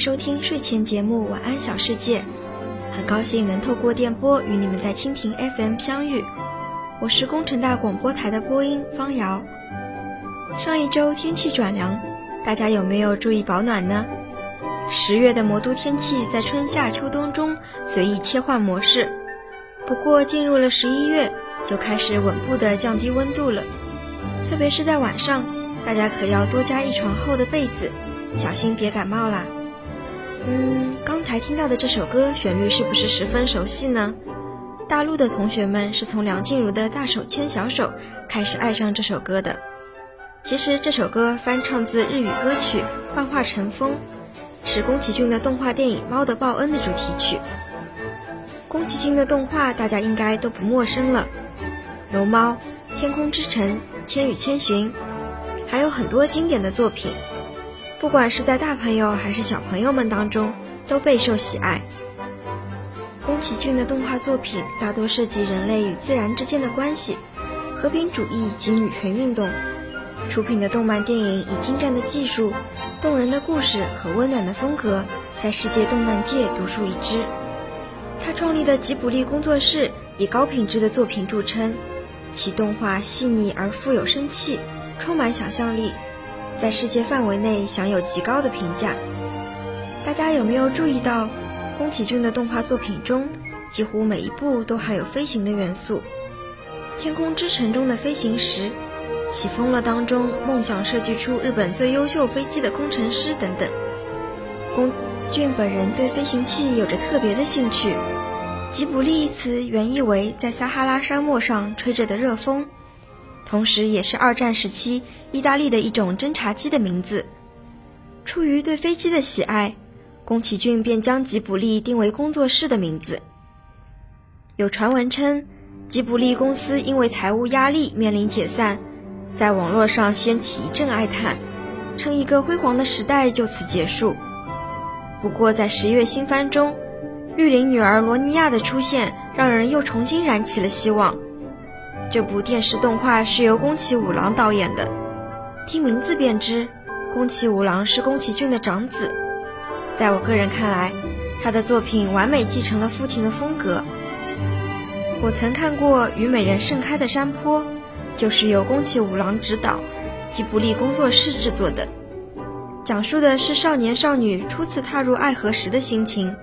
收听睡前节目《晚安小世界》。很高兴能透过电波与你们在蜻蜓 FM 相遇，我是工程大广播台的播音方瑶。上一周天气转凉，大家有没有注意保暖呢？十月的魔都天气在春夏秋冬中随意切换模式，不过进入了十一月，就开始稳步的降低温度了，特别是在晚上。大家可要多加一床厚的被子，小心别感冒啦。刚才听到的这首歌旋律是不是十分熟悉呢？大陆的同学们是从梁静茹的《大手牵小手》开始爱上这首歌的。其实这首歌翻唱自日语歌曲《幻化成风》，是宫崎骏的动画电影《猫的报恩》的主题曲。宫崎骏的动画大家应该都不陌生了，《龙猫》《天空之城》《千与千寻》。还有很多经典的作品，不管是在大朋友还是小朋友们当中，都备受喜爱。宫崎骏的动画作品大多涉及人类与自然之间的关系、和平主义及女权运动。出品的动漫电影以精湛的技术、动人的故事和温暖的风格，在世界动漫界独树一帜。他创立的吉卜力工作室以高品质的作品著称，其动画细腻而富有生气。充满想象力，在世界范围内享有极高的评价。大家有没有注意到，宫崎骏的动画作品中，几乎每一部都含有飞行的元素？《天空之城》中的飞行石，《起风了》当中梦想设计出日本最优秀飞机的工程师等等。宫骏本人对飞行器有着特别的兴趣。吉卜力一词原意为在撒哈拉沙漠上吹着的热风，同时也是二战时期意大利的一种侦察机的名字。出于对飞机的喜爱，宫崎骏便将吉卜力定为工作室的名字。有传闻称。吉卜力公司因为财务压力面临解散，在网络上掀起一阵哀叹，称一个辉煌的时代就此结束。不过在十月新番中，绿林女儿罗尼亚的出现让人又重新燃起了希望。这部电视动画是由宫崎五郎导演的，听名字便知，宫崎五郎是宫崎骏的长子。在我个人看来，他的作品完美继承了父亲的风格。我曾看过《虞美人盛开的山坡》，就是由宫崎五郎执导，吉卜力工作室制作的，讲述的是少年少女初次踏入爱河时的心情，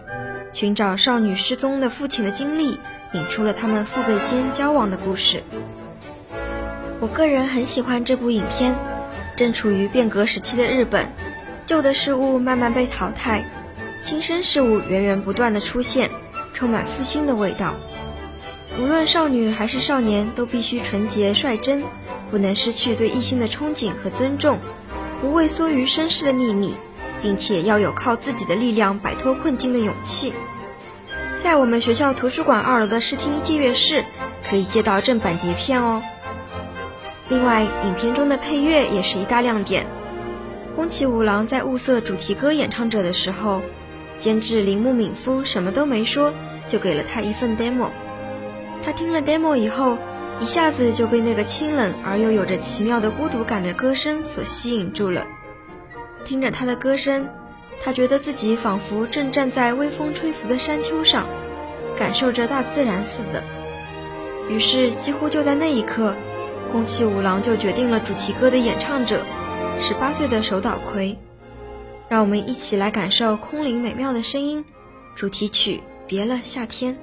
寻找少女失踪的父亲的经历，引出了他们父辈间交往的故事。我个人很喜欢这部影片，正处于变革时期的日本，旧的事物慢慢被淘汰，新生事物源源不断的出现，充满复兴的味道。无论少女还是少年，都必须纯洁率真，不能失去对异性的憧憬和尊重，不畏缩于身世的秘密，并且要有靠自己的力量摆脱困境的勇气。在我们学校图书馆二楼的视听借阅室，可以借到正版碟片哦。另外，影片中的配乐也是一大亮点。宫崎五郎在物色主题歌演唱者的时候，监制铃木敏夫什么都没说，就给了他一份 demo。他听了 demo 以后，一下子就被那个清冷而又有着奇妙的孤独感的歌声所吸引住了。听着他的歌声，他觉得自己仿佛正站在微风吹拂的山丘上，感受着大自然似的。于是，几乎就在那一刻，宫崎五郎就决定了主题歌的演唱者，十八岁的手岛葵。让我们一起来感受空灵美妙的声音，主题曲《别了夏天》。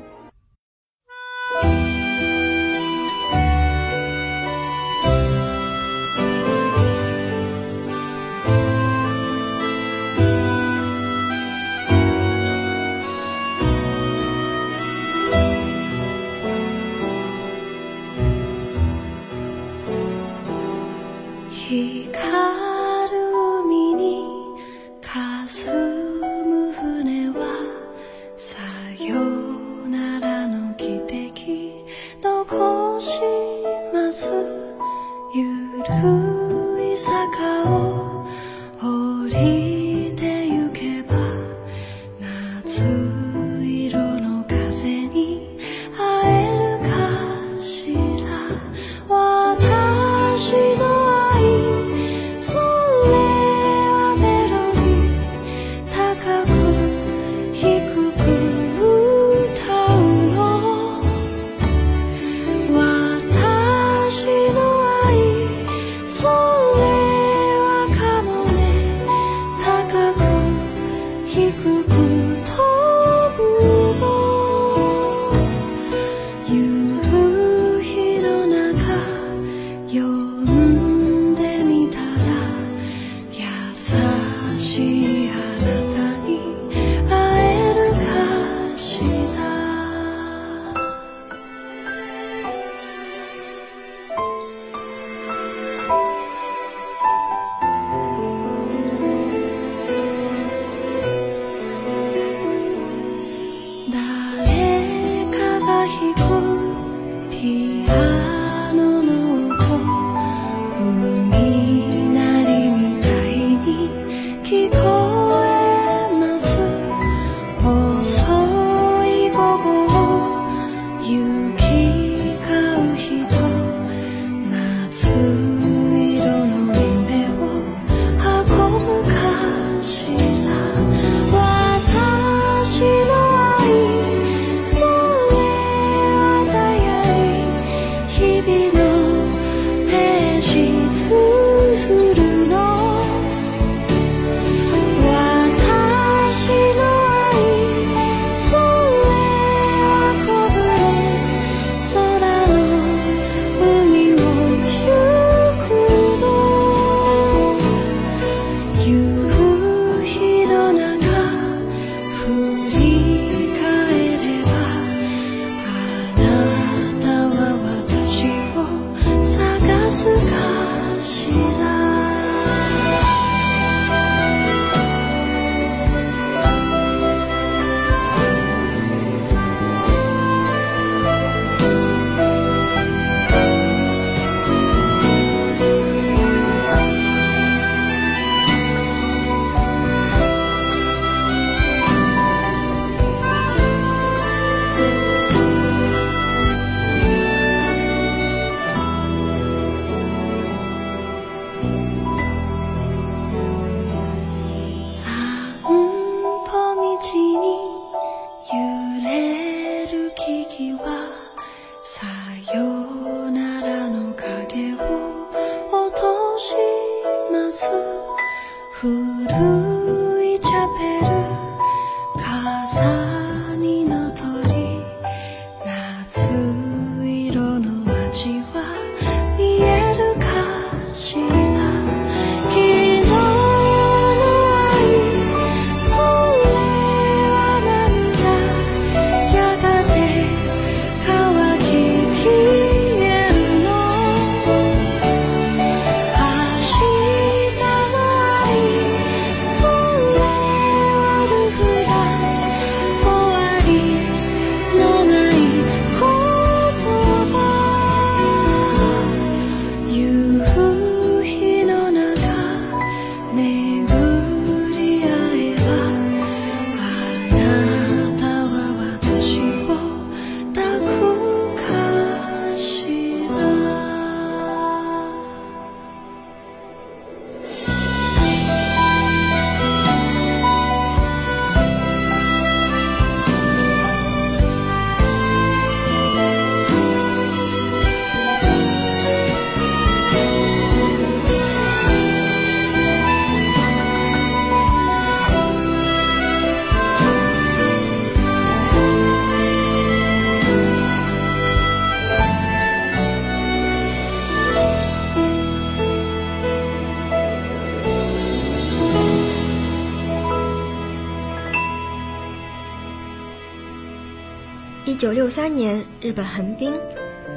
九六三年，日本横滨，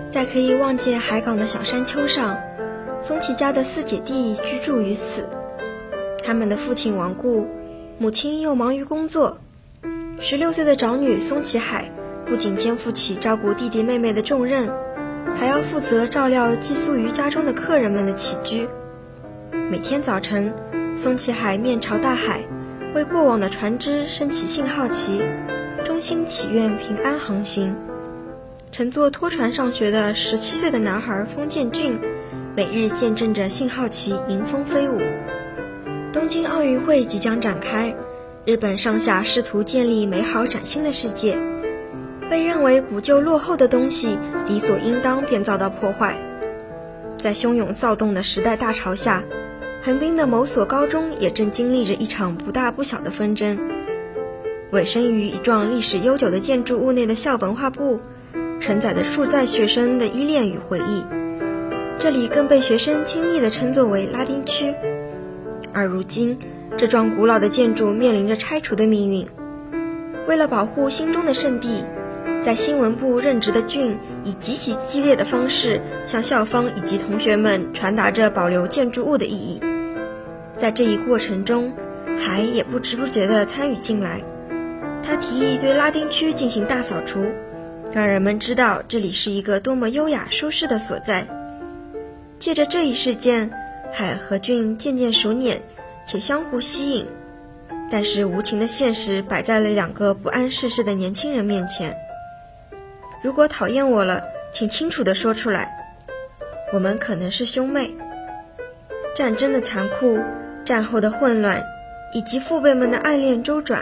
在可以望见海港的小山丘上，松崎家的四姐弟居住于此。他们的父亲亡故，母亲又忙于工作。十六岁的长女松崎海不仅肩负起照顾弟弟妹妹的重任，还要负责照料寄宿于家中的客人们的起居。每天早晨，松崎海面朝大海，为过往的船只升起信号旗。衷心祈愿平安航行。乘坐拖船上学的十七岁的男孩封建俊，每日见证着信号旗迎风飞舞。东京奥运会即将展开，日本上下试图建立美好崭新的世界。被认为古旧落后的东西，理所应当便遭到破坏。在汹涌躁动的时代大潮下，横滨的某所高中也正经历着一场不大不小的纷争。委身于一幢历史悠久的建筑物内的校文化部，承载着数代学生的依恋与回忆。这里更被学生亲昵地称作为拉丁区。而如今，这幢古老的建筑面临着拆除的命运。为了保护心中的圣地，在新闻部任职的俊以极其激烈的方式向校方以及同学们传达着保留建筑物的意义。在这一过程中，海也不知不觉地参与进来。他提议对拉丁区进行大扫除，让人们知道这里是一个多么优雅舒适的所在。借着这一事件，海和俊渐渐熟稔，且相互吸引。但是无情的现实摆在了两个不谙世事的年轻人面前。如果讨厌我了，请清楚地说出来。我们可能是兄妹。战争的残酷，战后的混乱，以及父辈们的爱恋周转。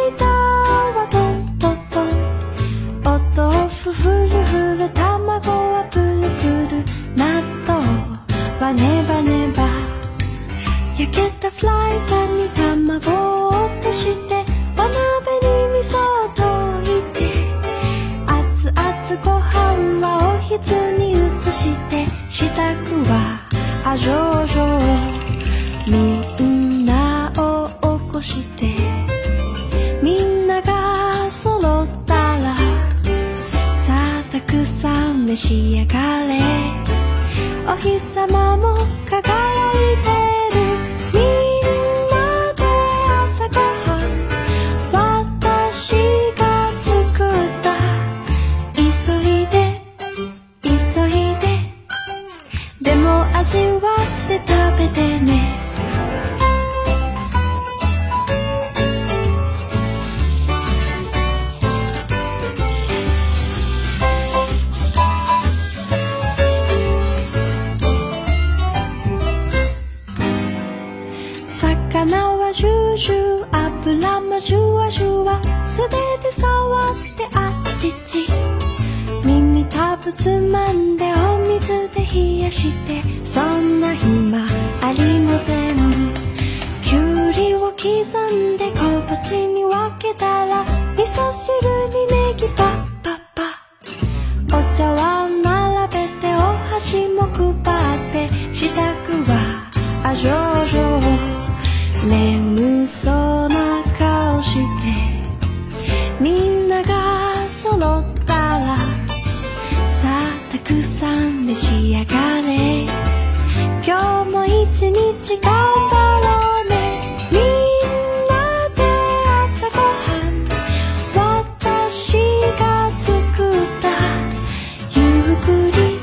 あみんなをおこして。みんながそろったらさあたくさん召し上がれ。おひさまももシュワシュワ素手で触ってあっちち。耳たぶつまんでお水で冷やして。そんな暇ありません。きゅうりを刻んで小鉢に分けたら味噌汁にネギパッパッパ。お茶碗並べてお箸も配って。支度はあじょうじょうねん召し上がれ。今日も一日頑張ろうね。みんなで朝ごはん。私が作った。ゆっくり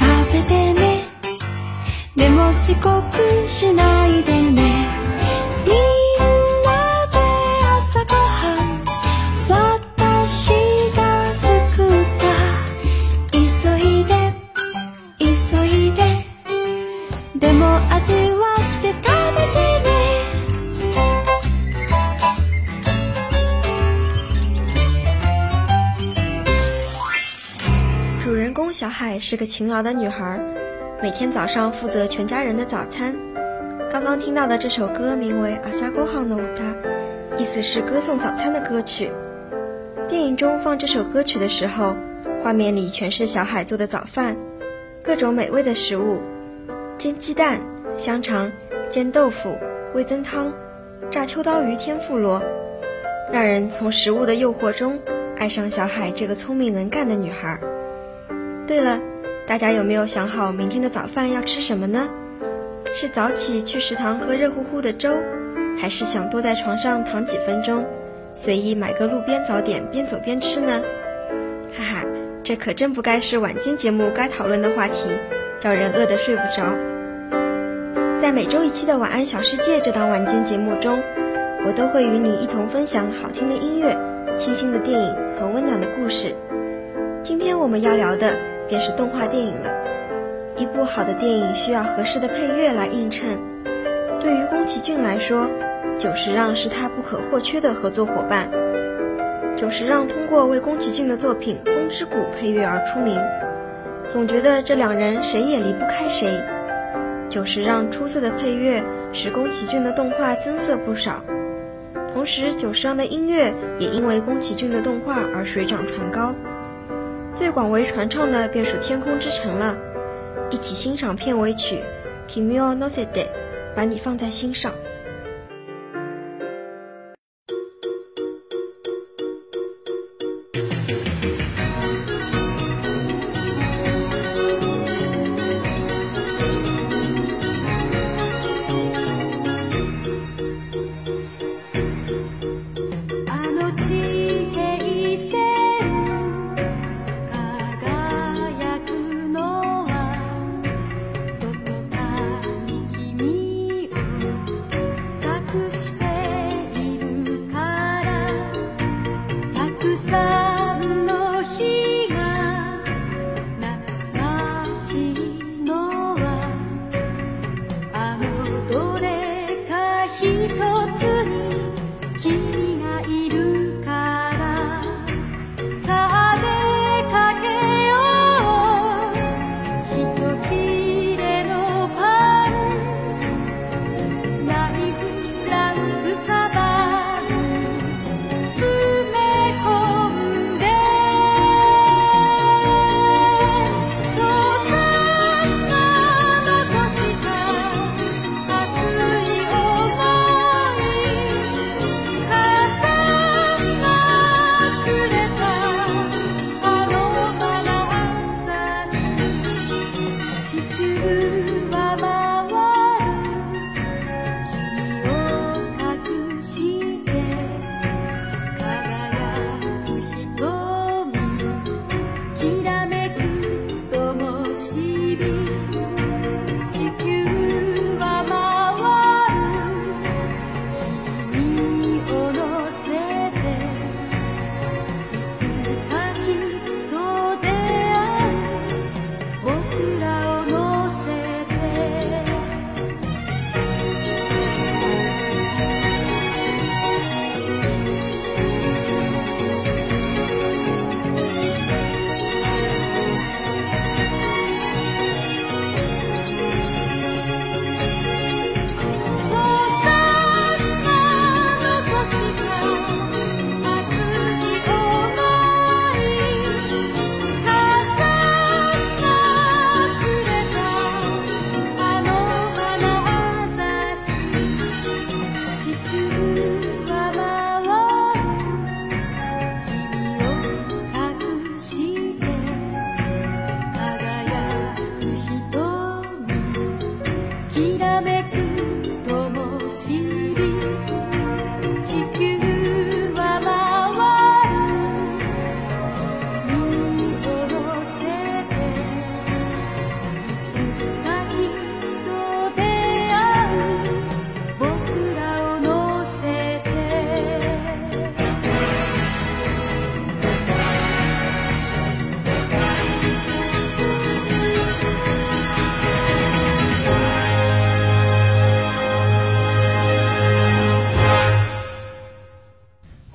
食べてね。でも遅刻是个勤劳的女孩，每天早上负责全家人的早餐。刚刚听到的这首歌名为《阿萨ゴハンの歌》，意思是歌颂早餐的歌曲。电影中放这首歌曲的时候，画面里全是小海做的早饭，各种美味的食物：煎鸡蛋、香肠、煎豆腐、味增汤、炸秋刀鱼天妇罗，让人从食物的诱惑中爱上小海这个聪明能干的女孩。对了， 大家有没有想好明天的早饭要吃什么呢？是早起去食堂喝热乎乎的粥，还是想多在床上躺几分钟，随意买个路边早点边走边吃呢？哈哈，这可真不该是晚间节目该讨论的话题，叫人饿得睡不着。在每周一期的《晚安小世界》这档晚间节目中，我都会与你一同分享好听的音乐、清新的电影和温暖的故事。今天我们要聊的便是动画电影了。一部好的电影需要合适的配乐来映衬。对于宫崎骏来说，久石让是他不可或缺的合作伙伴。久石让通过为宫崎骏的作品《风之谷》配乐而出名，总觉得这两人谁也离不开谁。久石让出色的配乐使宫崎骏的动画增色不少，同时久石让的音乐也因为宫崎骏的动画而水涨船高。最广为传唱的便是《天空之城》了。一起欣赏片尾曲《Kimi o no se de》，把你放在心上。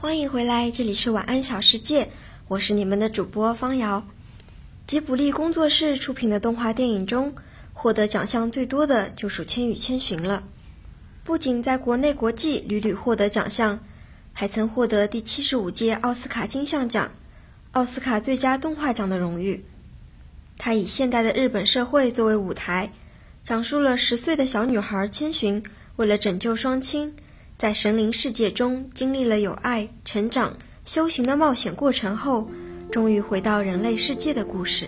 欢迎回来，这里是晚安小世界，我是你们的主播方瑶。吉卜力工作室出品的动画电影中，获得奖项最多的就属《千与千寻》了。不仅在国内国际屡屡获得奖项，还曾获得第七十五届奥斯卡金像奖、奥斯卡最佳动画奖的荣誉。它以现代的日本社会作为舞台，讲述了十岁的小女孩千寻为了拯救双亲。在神灵世界中经历了有爱、成长、修行的冒险过程后，终于回到人类世界的故事。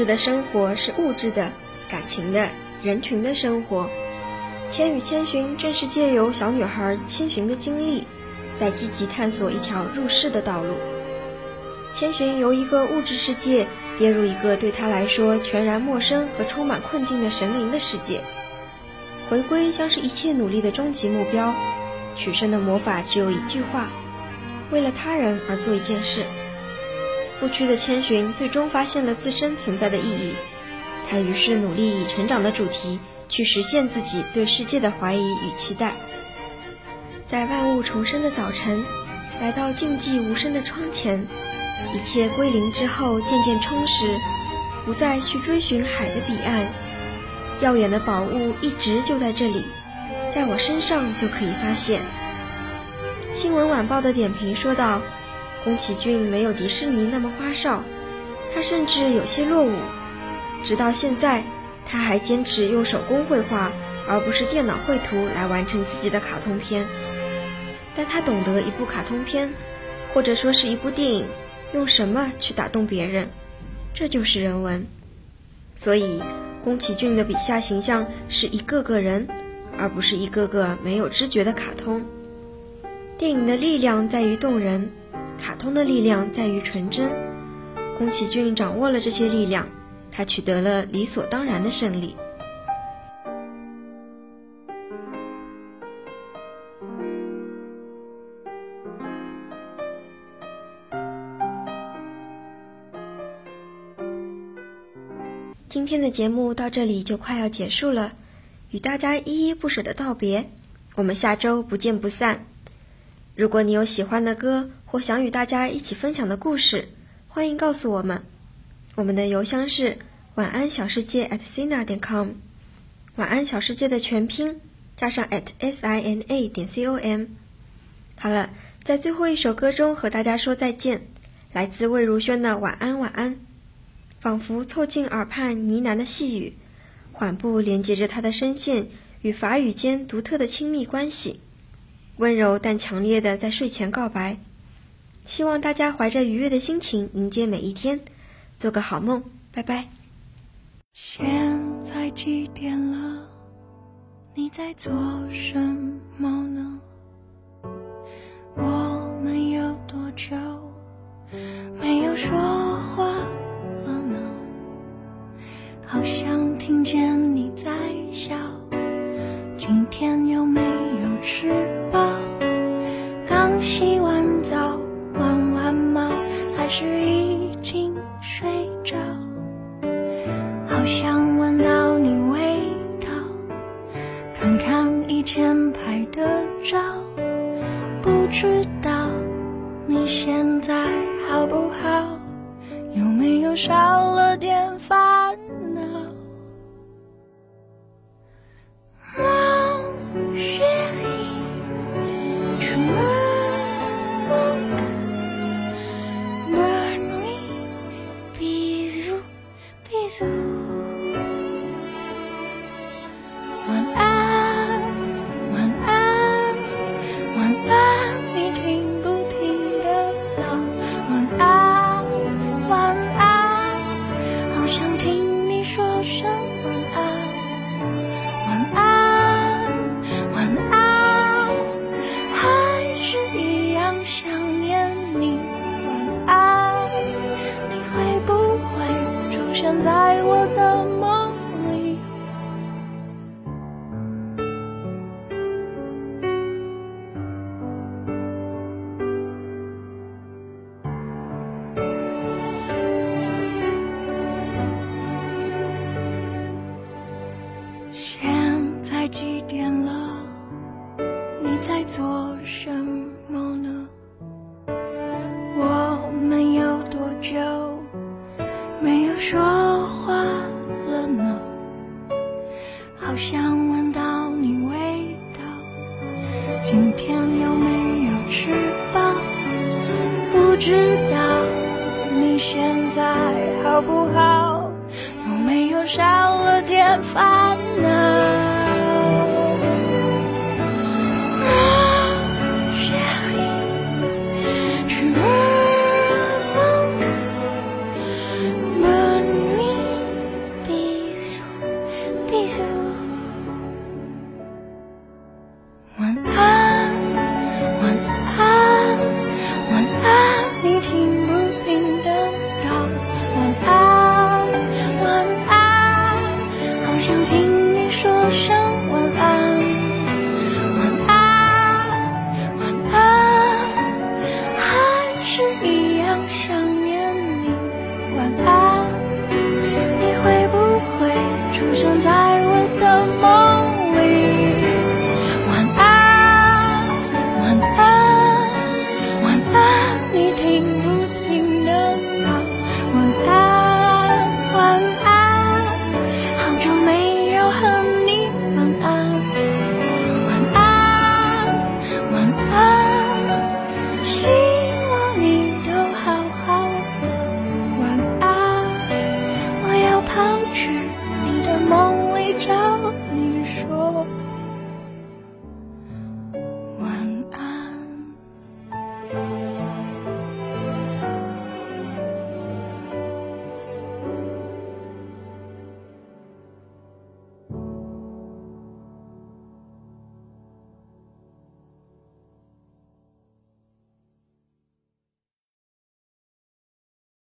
入世的生活是物质的、感情的、人群的生活。《千与千寻》正是借由小女孩千寻的经历，在积极探索一条入世的道路。千寻由一个物质世界跌入一个对她来说全然陌生和充满困境的神灵的世界。回归将是一切努力的终极目标。取胜的魔法只有一句话：为了他人而做一件事。不屈的千寻最终发现了自身存在的意义，他于是努力以成长的主题去实现自己对世界的怀疑与期待。在万物重生的早晨，来到静寂无声的窗前，一切归零之后渐渐充实，不再去追寻海的彼岸。耀眼的宝物一直就在这里，在我身上就可以发现。新闻晚报的点评说道。宫崎骏没有迪士尼那么花哨，他甚至有些落伍。直到现在，他还坚持用手工绘画，而不是电脑绘图来完成自己的卡通片。但他懂得一部卡通片，或者说是一部电影，用什么去打动别人，这就是人文。所以，宫崎骏的笔下形象是一个个人，而不是一个个没有知觉的卡通。电影的力量在于动人，卡通的力量在于纯真。宫崎骏掌握了这些力量，他取得了理所当然的胜利。今天的节目到这里就快要结束了，与大家依依不舍的道别。我们下周不见不散。如果你有喜欢的歌或想与大家一起分享的故事，欢迎告诉我们。我们的邮箱是晚安小世界 at sina 点 com，晚安小世界的全拼加上 at s i n a 点 c o m。好了，在最后一首歌中和大家说再见，来自魏如萱的晚安晚安。仿佛凑近耳畔呢喃的细语，缓步连接着他的声线与法语间独特的亲密关系，温柔但强烈的在睡前告白。希望大家怀着愉悦的心情迎接每一天，做个好梦，拜拜。现在几点了？你在做什么呢？我们有多久没有说话了呢？好像听见你在笑，今天有没有吃是已经睡着？好想闻到你味道，看看以前拍的照，不知道你现在好不好？有没有少了点烦？恼在做什么呢？